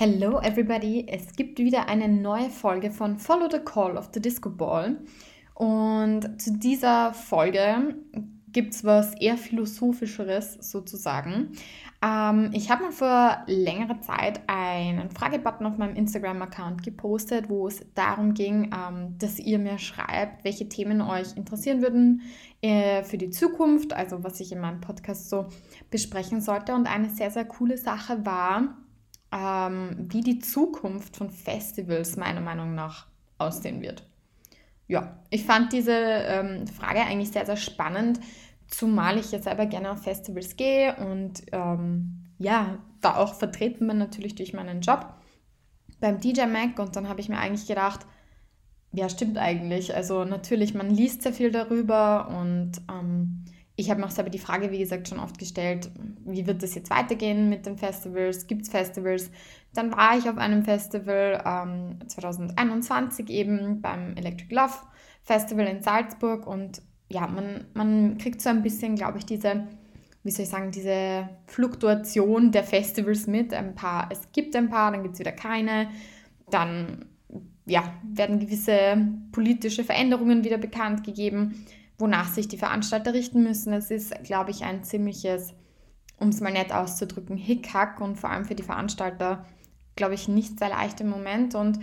Hello everybody, es gibt wieder eine neue Folge von Follow the Call of the Disco Ball. Und zu dieser Folge gibt es was eher philosophischeres sozusagen. Ähm, ich habe mal vor längerer Zeit einen Fragebutton auf meinem Instagram-Account gepostet, wo es darum ging, ähm, dass ihr mir schreibt, welche Themen euch interessieren würden äh, für die Zukunft, also was ich in meinem Podcast so besprechen sollte. Und eine sehr, sehr coole Sache war, ähm, wie die Zukunft von Festivals meiner Meinung nach aussehen wird. Ja, ich fand diese ähm, Frage eigentlich sehr, sehr spannend, zumal ich jetzt selber gerne auf Festivals gehe und ähm, ja, da auch vertreten bin natürlich durch meinen Job beim DJ Mac und dann habe ich mir eigentlich gedacht, ja, stimmt eigentlich. Also natürlich, man liest sehr viel darüber und ähm, ich habe mir auch selber die Frage, wie gesagt, schon oft gestellt, wie wird das jetzt weitergehen mit den Festivals? Gibt es Festivals? Dann war ich auf einem Festival ähm, 2021 eben beim Electric Love Festival in Salzburg und ja, man, man kriegt so ein bisschen, glaube ich, diese, wie soll ich sagen, diese Fluktuation der Festivals mit. Ein paar, es gibt ein paar, dann gibt es wieder keine. Dann ja, werden gewisse politische Veränderungen wieder bekannt gegeben wonach sich die Veranstalter richten müssen. Es ist, glaube ich, ein ziemliches, um es mal nett auszudrücken, Hickhack und vor allem für die Veranstalter, glaube ich, nicht sehr leicht im Moment. Und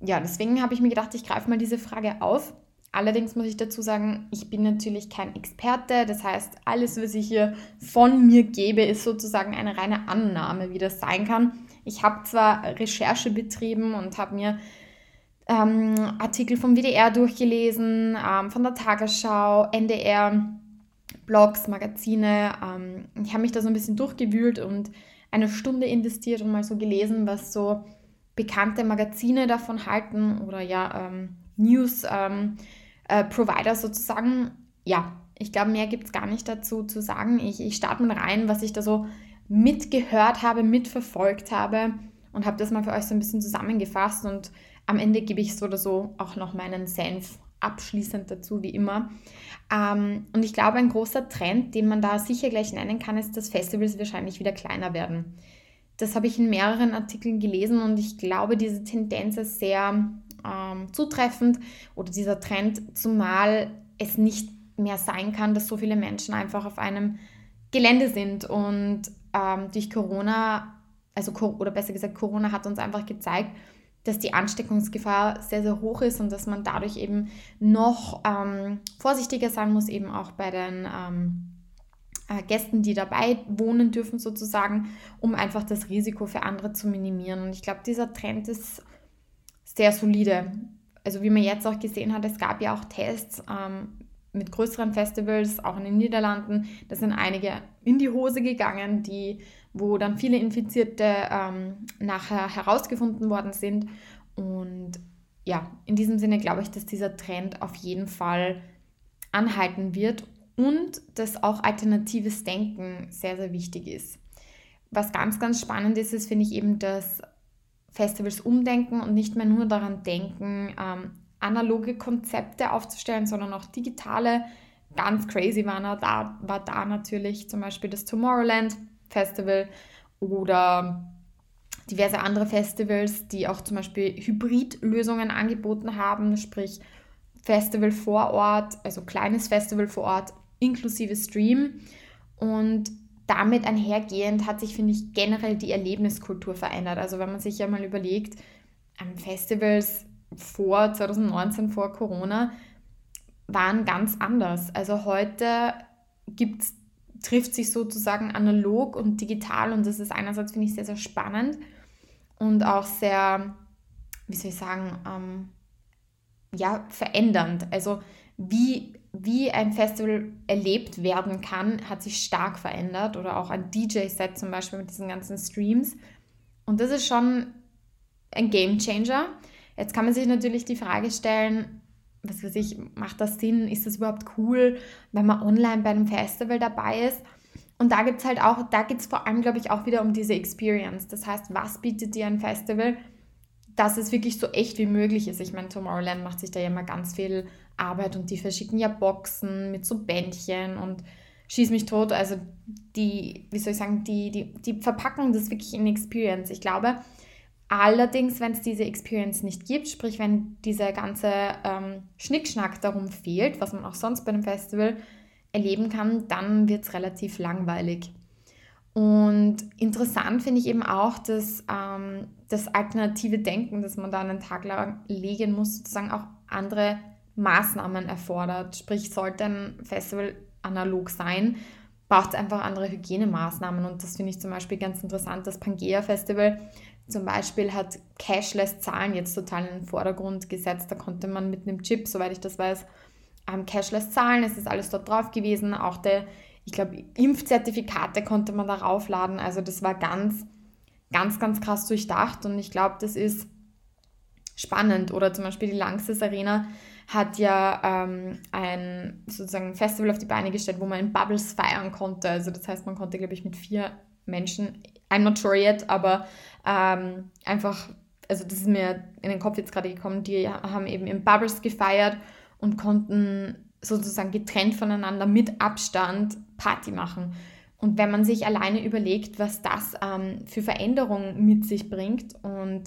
ja, deswegen habe ich mir gedacht, ich greife mal diese Frage auf. Allerdings muss ich dazu sagen, ich bin natürlich kein Experte. Das heißt, alles, was ich hier von mir gebe, ist sozusagen eine reine Annahme, wie das sein kann. Ich habe zwar Recherche betrieben und habe mir ähm, Artikel vom WDR durchgelesen, ähm, von der Tagesschau, NDR, Blogs, Magazine. Ähm, ich habe mich da so ein bisschen durchgewühlt und eine Stunde investiert und mal so gelesen, was so bekannte Magazine davon halten oder ja, ähm, News-Provider ähm, äh, sozusagen. Ja, ich glaube, mehr gibt es gar nicht dazu zu sagen. Ich, ich starte mal rein, was ich da so mitgehört habe, mitverfolgt habe und habe das mal für euch so ein bisschen zusammengefasst und am Ende gebe ich so oder so auch noch meinen Senf abschließend dazu, wie immer. Ähm, und ich glaube, ein großer Trend, den man da sicher gleich nennen kann, ist, dass Festivals wahrscheinlich wieder kleiner werden. Das habe ich in mehreren Artikeln gelesen und ich glaube, diese Tendenz ist sehr ähm, zutreffend oder dieser Trend, zumal es nicht mehr sein kann, dass so viele Menschen einfach auf einem Gelände sind und ähm, durch Corona, also oder besser gesagt, Corona hat uns einfach gezeigt, dass die Ansteckungsgefahr sehr, sehr hoch ist und dass man dadurch eben noch ähm, vorsichtiger sein muss, eben auch bei den ähm, äh, Gästen, die dabei wohnen dürfen sozusagen, um einfach das Risiko für andere zu minimieren. Und ich glaube, dieser Trend ist sehr solide. Also wie man jetzt auch gesehen hat, es gab ja auch Tests ähm, mit größeren Festivals, auch in den Niederlanden. Da sind einige in die Hose gegangen, die wo dann viele Infizierte ähm, nachher herausgefunden worden sind. Und ja, in diesem Sinne glaube ich, dass dieser Trend auf jeden Fall anhalten wird und dass auch alternatives Denken sehr, sehr wichtig ist. Was ganz, ganz spannend ist, ist, finde ich eben, dass Festivals umdenken und nicht mehr nur daran denken, ähm, analoge Konzepte aufzustellen, sondern auch digitale. Ganz crazy war da, war da natürlich zum Beispiel das Tomorrowland Festival oder diverse andere Festivals, die auch zum Beispiel Hybridlösungen angeboten haben, sprich Festival vor Ort, also kleines Festival vor Ort inklusive Stream. Und damit einhergehend hat sich, finde ich, generell die Erlebniskultur verändert. Also wenn man sich ja mal überlegt, Festivals vor 2019, vor Corona, waren ganz anders. Also heute gibt es trifft sich sozusagen analog und digital und das ist einerseits, finde ich, sehr, sehr spannend und auch sehr, wie soll ich sagen, ähm, ja, verändernd. Also wie, wie ein Festival erlebt werden kann, hat sich stark verändert oder auch ein DJ-Set zum Beispiel mit diesen ganzen Streams. Und das ist schon ein Game Changer. Jetzt kann man sich natürlich die Frage stellen, was weiß ich, macht das Sinn? Ist das überhaupt cool, wenn man online bei einem Festival dabei ist? Und da gibt es halt auch, da geht es vor allem, glaube ich, auch wieder um diese Experience. Das heißt, was bietet dir ein Festival, dass es wirklich so echt wie möglich ist? Ich meine, Tomorrowland macht sich da ja immer ganz viel Arbeit und die verschicken ja Boxen mit so Bändchen und schieß mich tot. Also die, wie soll ich sagen, die, die, die verpacken das wirklich in Experience. Ich glaube, Allerdings, wenn es diese Experience nicht gibt, sprich wenn dieser ganze ähm, Schnickschnack darum fehlt, was man auch sonst bei einem Festival erleben kann, dann wird es relativ langweilig. Und interessant finde ich eben auch, dass ähm, das alternative Denken, das man da einen Tag lang legen muss, sozusagen auch andere Maßnahmen erfordert. Sprich, sollte ein Festival analog sein, braucht es einfach andere Hygienemaßnahmen. Und das finde ich zum Beispiel ganz interessant. Das Pangea Festival zum Beispiel hat Cashless-Zahlen jetzt total in den Vordergrund gesetzt. Da konnte man mit einem Chip, soweit ich das weiß, ähm, Cashless zahlen. Es ist alles dort drauf gewesen. Auch der, ich glaube, Impfzertifikate konnte man da raufladen. Also das war ganz, ganz, ganz krass durchdacht. Und ich glaube, das ist spannend. Oder zum Beispiel die Langsys Arena hat ja ähm, ein sozusagen Festival auf die Beine gestellt, wo man in Bubbles feiern konnte. Also das heißt, man konnte, glaube ich, mit vier Menschen, I'm not sure yet, aber ähm, einfach, also das ist mir in den Kopf jetzt gerade gekommen, die haben eben in Bubbles gefeiert und konnten sozusagen getrennt voneinander mit Abstand Party machen. Und wenn man sich alleine überlegt, was das ähm, für Veränderungen mit sich bringt und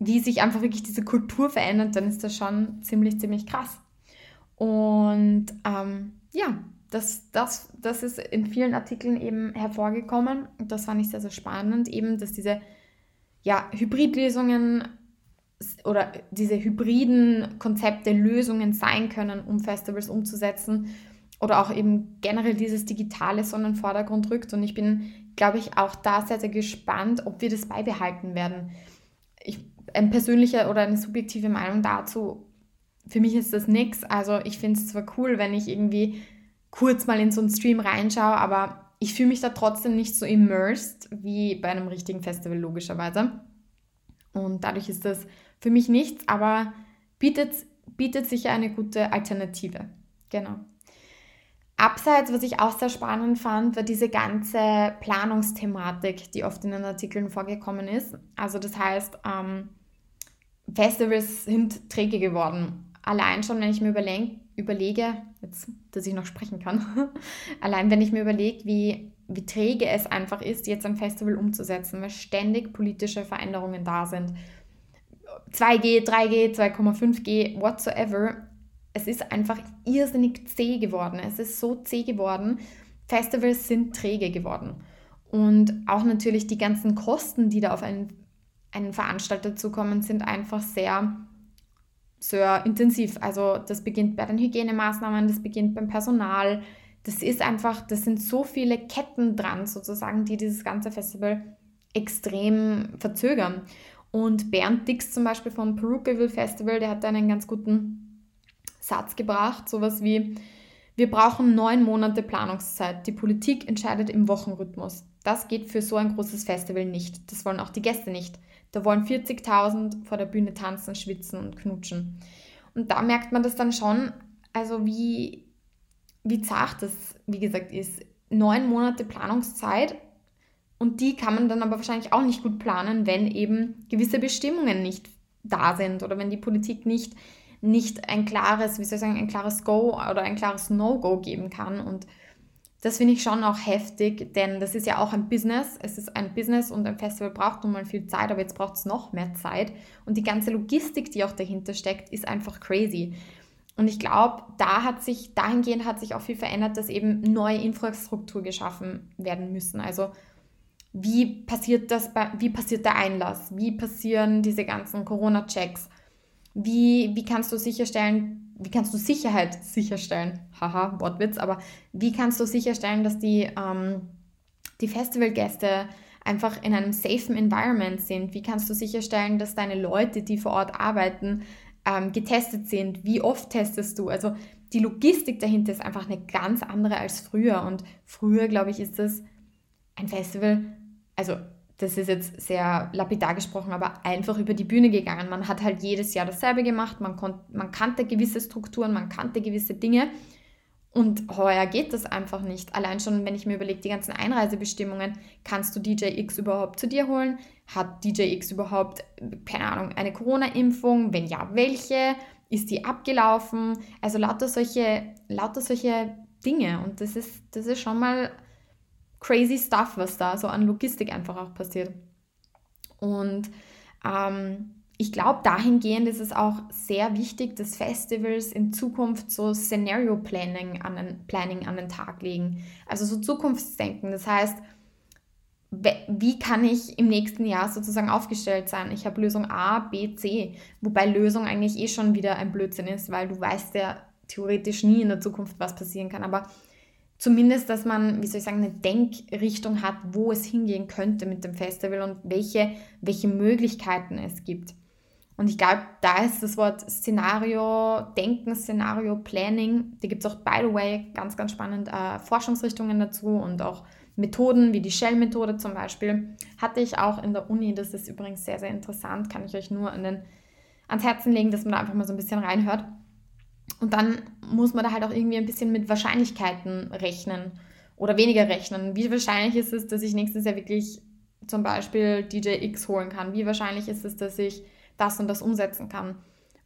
wie sich einfach wirklich diese Kultur verändert, dann ist das schon ziemlich, ziemlich krass. Und ähm, ja, das, das, das ist in vielen Artikeln eben hervorgekommen. Und das fand ich sehr, sehr spannend, eben, dass diese ja, Hybridlösungen oder diese hybriden Konzepte Lösungen sein können, um Festivals umzusetzen oder auch eben generell dieses Digitale so in den Vordergrund rückt. Und ich bin, glaube ich, auch da sehr, sehr gespannt, ob wir das beibehalten werden. Ich ein persönlicher oder eine subjektive Meinung dazu, für mich ist das nichts. Also ich finde es zwar cool, wenn ich irgendwie kurz mal in so einen Stream reinschaue, aber ich fühle mich da trotzdem nicht so immersed wie bei einem richtigen Festival logischerweise. Und dadurch ist das für mich nichts, aber bietet, bietet sicher eine gute Alternative. Genau. Abseits, was ich auch sehr spannend fand, war diese ganze Planungsthematik, die oft in den Artikeln vorgekommen ist. Also das heißt, ähm, Festivals sind träge geworden. Allein schon, wenn ich mir überleg, überlege, jetzt, dass ich noch sprechen kann, allein wenn ich mir überlege, wie, wie träge es einfach ist, jetzt ein Festival umzusetzen, weil ständig politische Veränderungen da sind. 2G, 3G, 2,5G, whatsoever. Es ist einfach irrsinnig zäh geworden. Es ist so zäh geworden. Festivals sind träge geworden. Und auch natürlich die ganzen Kosten, die da auf einen einen Veranstalter zukommen, sind einfach sehr, sehr intensiv. Also das beginnt bei den Hygienemaßnahmen, das beginnt beim Personal. Das ist einfach, das sind so viele Ketten dran sozusagen, die dieses ganze Festival extrem verzögern. Und Bernd Dix zum Beispiel vom Perukaville Festival, der hat einen ganz guten Satz gebracht, sowas wie, wir brauchen neun Monate Planungszeit. Die Politik entscheidet im Wochenrhythmus. Das geht für so ein großes Festival nicht. Das wollen auch die Gäste nicht. Da wollen 40.000 vor der Bühne tanzen, schwitzen und knutschen. Und da merkt man das dann schon, also wie, wie zart das, wie gesagt, ist. Neun Monate Planungszeit und die kann man dann aber wahrscheinlich auch nicht gut planen, wenn eben gewisse Bestimmungen nicht da sind oder wenn die Politik nicht, nicht ein klares, wie soll ich sagen, ein klares Go oder ein klares No-Go geben kann. Und das finde ich schon auch heftig, denn das ist ja auch ein Business. Es ist ein Business und ein Festival braucht nun mal viel Zeit, aber jetzt braucht es noch mehr Zeit. Und die ganze Logistik, die auch dahinter steckt, ist einfach crazy. Und ich glaube, da hat sich, dahingehend hat sich auch viel verändert, dass eben neue Infrastruktur geschaffen werden müssen. Also wie passiert das, bei, wie passiert der Einlass? Wie passieren diese ganzen Corona-Checks? Wie, wie kannst du sicherstellen, wie kannst du Sicherheit sicherstellen? Haha, Wortwitz, aber wie kannst du sicherstellen, dass die, ähm, die Festivalgäste einfach in einem safen Environment sind? Wie kannst du sicherstellen, dass deine Leute, die vor Ort arbeiten, ähm, getestet sind? Wie oft testest du? Also die Logistik dahinter ist einfach eine ganz andere als früher. Und früher, glaube ich, ist das ein Festival, also das ist jetzt sehr lapidar gesprochen, aber einfach über die Bühne gegangen. Man hat halt jedes Jahr dasselbe gemacht, man, man kannte gewisse Strukturen, man kannte gewisse Dinge. Und heuer geht das einfach nicht. Allein schon, wenn ich mir überlege, die ganzen Einreisebestimmungen, kannst du DJ X überhaupt zu dir holen? Hat DJ X überhaupt, keine Ahnung, eine Corona-Impfung? Wenn ja, welche? Ist die abgelaufen? Also lauter solche, lauter solche Dinge. Und das ist, das ist schon mal crazy stuff, was da so an Logistik einfach auch passiert. Und Ähm, ich glaube, dahingehend ist es auch sehr wichtig, dass Festivals in Zukunft so Scenario Planning an den, Planning an den Tag legen. Also so Zukunftsdenken. Das heißt, wie kann ich im nächsten Jahr sozusagen aufgestellt sein? Ich habe Lösung A, B, C, wobei Lösung eigentlich eh schon wieder ein Blödsinn ist, weil du weißt ja theoretisch nie in der Zukunft, was passieren kann. Aber zumindest, dass man, wie soll ich sagen, eine Denkrichtung hat, wo es hingehen könnte mit dem Festival und welche, welche Möglichkeiten es gibt. Und ich glaube, da ist das Wort Szenario, Denken, Szenario, Planning, da gibt es auch, by the way, ganz, ganz spannend äh, Forschungsrichtungen dazu und auch Methoden wie die Shell-Methode zum Beispiel. Hatte ich auch in der Uni, das ist übrigens sehr, sehr interessant, kann ich euch nur an den, ans Herzen legen, dass man da einfach mal so ein bisschen reinhört. Und dann muss man da halt auch irgendwie ein bisschen mit Wahrscheinlichkeiten rechnen oder weniger rechnen. Wie wahrscheinlich ist es, dass ich nächstes Jahr wirklich zum Beispiel DJ X holen kann? Wie wahrscheinlich ist es, dass ich das und das umsetzen kann.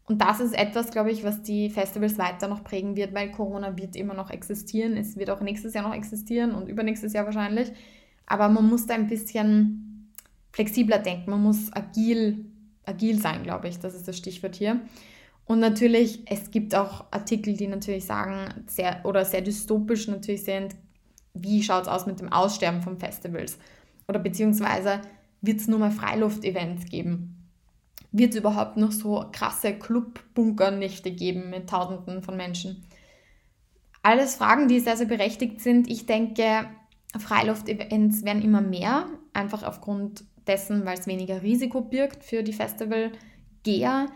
Und das ist etwas, glaube ich, was die Festivals weiter noch prägen wird, weil Corona wird immer noch existieren. Es wird auch nächstes Jahr noch existieren und übernächstes Jahr wahrscheinlich. Aber man muss da ein bisschen flexibler denken. Man muss agil, agil sein, glaube ich. Das ist das Stichwort hier. Und natürlich, es gibt auch Artikel, die natürlich sagen, sehr oder sehr dystopisch natürlich sind, wie schaut es aus mit dem Aussterben von Festivals? Oder beziehungsweise wird es nur mal Freiluft-Events geben? wird es überhaupt noch so krasse Club-Bunker-Nächte geben mit Tausenden von Menschen? Alles Fragen, die sehr, sehr berechtigt sind. Ich denke, Freiluft-Events werden immer mehr, einfach aufgrund dessen, weil es weniger Risiko birgt für die Festivalgeher.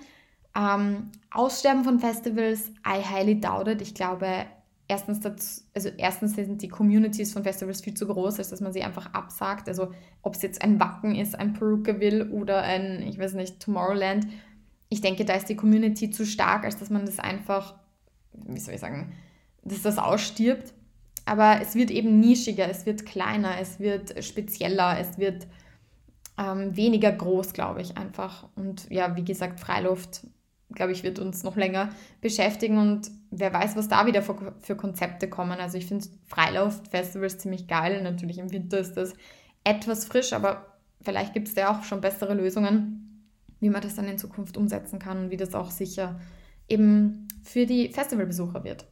Ähm, Aussterben von Festivals, I highly doubt it. Ich glaube, erstens, dazu, also erstens sind die Communities von Festivals viel zu groß, als dass man sie einfach absagt. Also ob es jetzt ein Wacken ist, ein Perukaville oder ein, ich weiß nicht, Tomorrowland. Ich denke, da ist die Community zu stark, als dass man das einfach, wie soll ich sagen, dass das ausstirbt. Aber es wird eben nischiger, es wird kleiner, es wird spezieller, es wird ähm, weniger groß, glaube ich, einfach. Und ja, wie gesagt, Freiluft glaube ich, wird uns noch länger beschäftigen und wer weiß, was da wieder für, für Konzepte kommen. Also ich finde Freilauf-Festivals ziemlich geil. Natürlich im Winter ist das etwas frisch, aber vielleicht gibt es da auch schon bessere Lösungen, wie man das dann in Zukunft umsetzen kann und wie das auch sicher eben für die Festivalbesucher wird.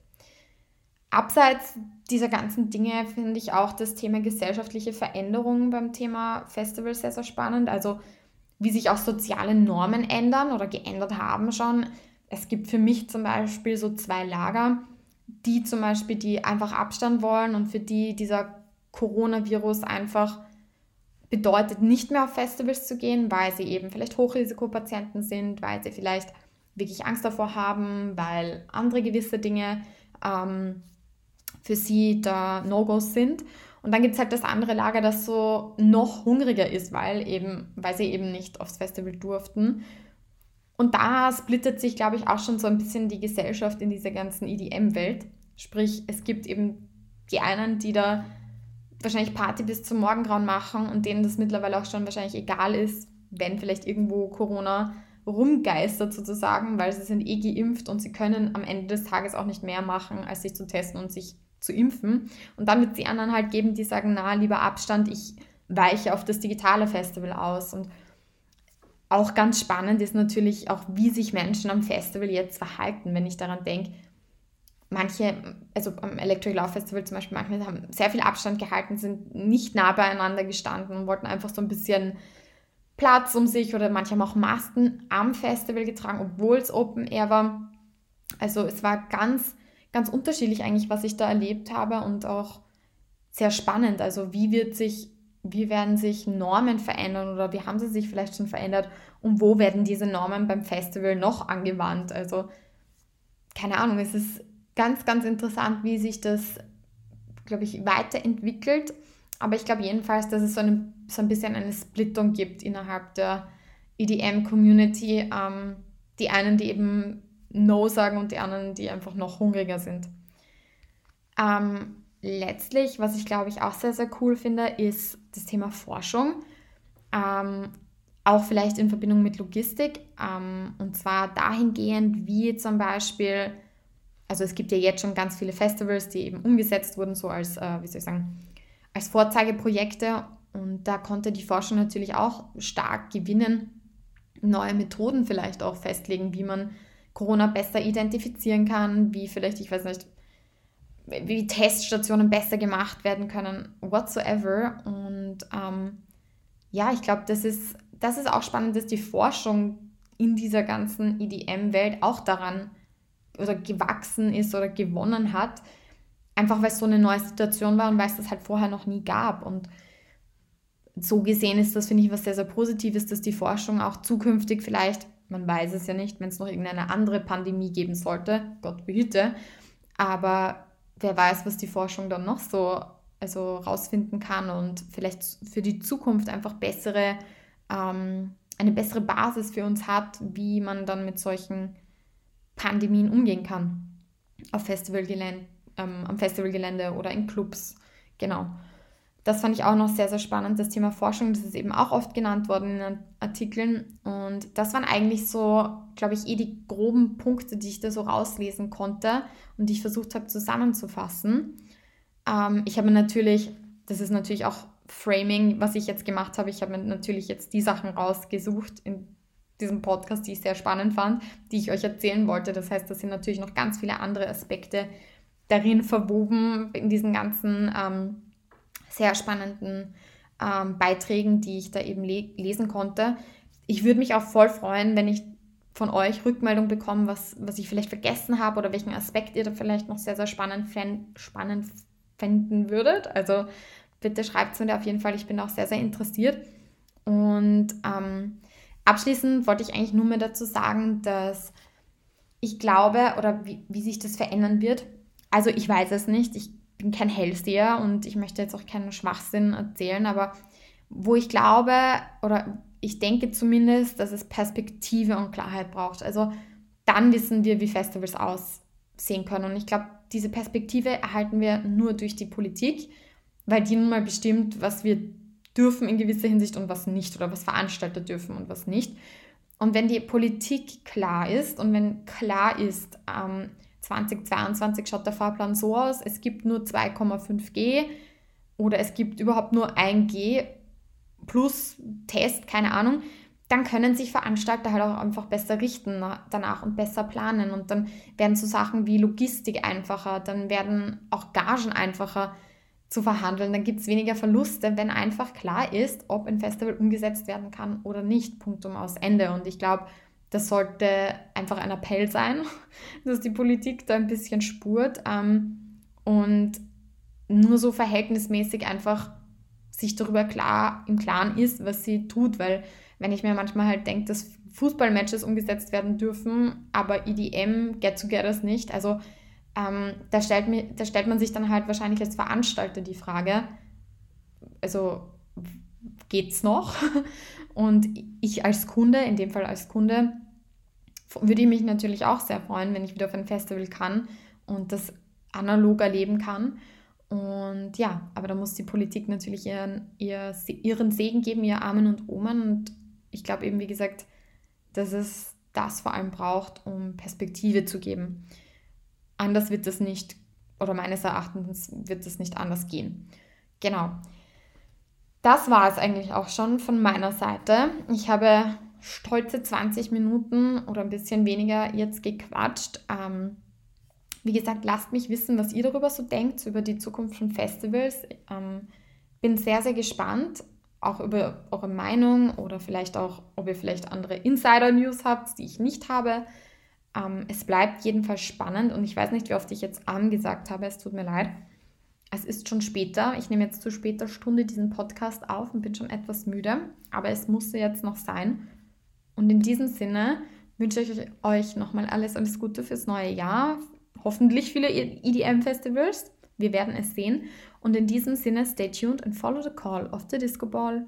Abseits dieser ganzen Dinge finde ich auch das Thema gesellschaftliche Veränderungen beim Thema Festival sehr, sehr spannend. Also wie sich auch soziale Normen ändern oder geändert haben schon. Es gibt für mich zum Beispiel so zwei Lager, die zum Beispiel, die einfach Abstand wollen und für die dieser Coronavirus einfach bedeutet, nicht mehr auf Festivals zu gehen, weil sie eben vielleicht Hochrisikopatienten sind, weil sie vielleicht wirklich Angst davor haben, weil andere gewisse Dinge ähm, für sie da No-Gos sind. Und dann gibt es halt das andere Lager, das so noch hungriger ist, weil, eben, weil sie eben nicht aufs Festival durften. Und da splittet sich, glaube ich, auch schon so ein bisschen die Gesellschaft in dieser ganzen EDM-Welt. Sprich, es gibt eben die einen, die da wahrscheinlich Party bis zum Morgengrauen machen und denen das mittlerweile auch schon wahrscheinlich egal ist, wenn vielleicht irgendwo Corona rumgeistert sozusagen, weil sie sind eh geimpft und sie können am Ende des Tages auch nicht mehr machen, als sich zu testen und sich zu impfen. Und dann wird es die anderen halt geben, die sagen, na, lieber Abstand, ich weiche auf das digitale Festival aus. Und auch ganz spannend ist natürlich auch, wie sich Menschen am Festival jetzt verhalten, wenn ich daran denke, manche, also am Electric Love Festival zum Beispiel, manche haben sehr viel Abstand gehalten, sind nicht nah beieinander gestanden und wollten einfach so ein bisschen Platz um sich oder manche haben auch Masken am Festival getragen, obwohl es Open Air war. Also es war ganz ganz unterschiedlich eigentlich, was ich da erlebt habe und auch sehr spannend. Also wie wird sich, wie werden sich Normen verändern oder wie haben sie sich vielleicht schon verändert und wo werden diese Normen beim Festival noch angewandt? Also keine Ahnung, es ist ganz, ganz interessant, wie sich das, glaube ich, weiterentwickelt. Aber ich glaube jedenfalls, dass es so, eine, so ein bisschen eine Splittung gibt innerhalb der EDM-Community. Ähm, die einen, die eben No sagen und die anderen, die einfach noch hungriger sind. Ähm, letztlich, was ich glaube ich auch sehr, sehr cool finde, ist das Thema Forschung. Ähm, auch vielleicht in Verbindung mit Logistik. Ähm, und zwar dahingehend, wie zum Beispiel, also es gibt ja jetzt schon ganz viele Festivals, die eben umgesetzt wurden, so als, äh, wie soll ich sagen, als Vorzeigeprojekte. Und da konnte die Forschung natürlich auch stark gewinnen neue Methoden vielleicht auch festlegen, wie man Corona besser identifizieren kann, wie vielleicht, ich weiß nicht, wie Teststationen besser gemacht werden können, whatsoever. Und ähm, ja, ich glaube, das ist, das ist auch spannend, dass die Forschung in dieser ganzen EDM-Welt auch daran oder gewachsen ist oder gewonnen hat, einfach weil es so eine neue Situation war und weil es das halt vorher noch nie gab. Und so gesehen ist das, finde ich, was sehr, sehr Positives, dass die Forschung auch zukünftig vielleicht, man weiß es ja nicht, wenn es noch irgendeine andere Pandemie geben sollte, Gott behüte, aber wer weiß, was die Forschung dann noch so also rausfinden kann und vielleicht für die Zukunft einfach bessere, ähm, eine bessere Basis für uns hat, wie man dann mit solchen Pandemien umgehen kann auf Festivalgelände, ähm, am Festivalgelände oder in Clubs. Genau. Das fand ich auch noch sehr, sehr spannend, das Thema Forschung. Das ist eben auch oft genannt worden in Artikeln. Und das waren eigentlich so, glaube ich, eh die groben Punkte, die ich da so rauslesen konnte und die ich versucht habe zusammenzufassen. Ähm, ich habe natürlich, das ist natürlich auch Framing, was ich jetzt gemacht habe. Ich habe mir natürlich jetzt die Sachen rausgesucht in diesem Podcast, die ich sehr spannend fand, die ich euch erzählen wollte. Das heißt, da sind natürlich noch ganz viele andere Aspekte darin verwoben, in diesen ganzen ähm, sehr spannenden ähm, Beiträgen, die ich da eben le lesen konnte. Ich würde mich auch voll freuen, wenn ich von euch Rückmeldung bekomme, was, was ich vielleicht vergessen habe oder welchen Aspekt ihr da vielleicht noch sehr, sehr spannend, spannend fänden würdet. Also bitte schreibt es mir da auf jeden Fall. Ich bin auch sehr, sehr interessiert. Und ähm, abschließend wollte ich eigentlich nur mehr dazu sagen, dass ich glaube oder wie, wie sich das verändern wird. Also ich weiß es nicht. Ich bin kein Hellseher und ich möchte jetzt auch keinen Schwachsinn erzählen, aber wo ich glaube oder ich denke zumindest, dass es Perspektive und Klarheit braucht. Also dann wissen wir, wie Festivals aussehen können. Und ich glaube, diese Perspektive erhalten wir nur durch die Politik, weil die nun mal bestimmt, was wir dürfen in gewisser Hinsicht und was nicht oder was Veranstalter dürfen und was nicht. Und wenn die Politik klar ist und wenn klar ist, ähm, 2022 schaut der Fahrplan so aus, es gibt nur 2,5G oder es gibt überhaupt nur 1G plus Test, keine Ahnung, dann können sich Veranstalter halt auch einfach besser richten danach und besser planen. Und dann werden so Sachen wie Logistik einfacher, dann werden auch Gagen einfacher zu verhandeln, dann gibt es weniger Verluste, wenn einfach klar ist, ob ein Festival umgesetzt werden kann oder nicht, Punktum aus Ende. Und ich glaube, das sollte einfach ein Appell sein, dass die Politik da ein bisschen spurt ähm, und nur so verhältnismäßig einfach sich darüber klar im Klaren ist, was sie tut, weil wenn ich mir manchmal halt denke, dass Fußballmatches umgesetzt werden dürfen, aber EDM, Get-Togethers nicht, also ähm, da, stellt mir, da stellt man sich dann halt wahrscheinlich als Veranstalter die Frage, also geht's noch? Und ich als Kunde, in dem Fall als Kunde, würde ich mich natürlich auch sehr freuen, wenn ich wieder auf ein Festival kann und das analog erleben kann. Und ja, aber da muss die Politik natürlich ihren, ihr, ihren Segen geben, ihr Armen und Omen. Und ich glaube eben, wie gesagt, dass es das vor allem braucht, um Perspektive zu geben. Anders wird das nicht, oder meines Erachtens wird das nicht anders gehen. Genau das war es eigentlich auch schon von meiner Seite. Ich habe stolze 20 Minuten oder ein bisschen weniger jetzt gequatscht. Ähm, wie gesagt, lasst mich wissen, was ihr darüber so denkt, über die Zukunft von Festivals. Ähm, bin sehr, sehr gespannt, auch über eure Meinung oder vielleicht auch, ob ihr vielleicht andere Insider-News habt, die ich nicht habe. Ähm, es bleibt jedenfalls spannend und ich weiß nicht, wie oft ich jetzt angesagt habe, es tut mir leid. Es ist schon später. Ich nehme jetzt zu später Stunde diesen Podcast auf und bin schon etwas müde, aber es musste jetzt noch sein. Und in diesem Sinne wünsche ich euch nochmal alles, alles Gute fürs neue Jahr. Hoffentlich viele EDM-Festivals. Wir werden es sehen. Und in diesem Sinne, stay tuned and follow the call of the Disco Ball.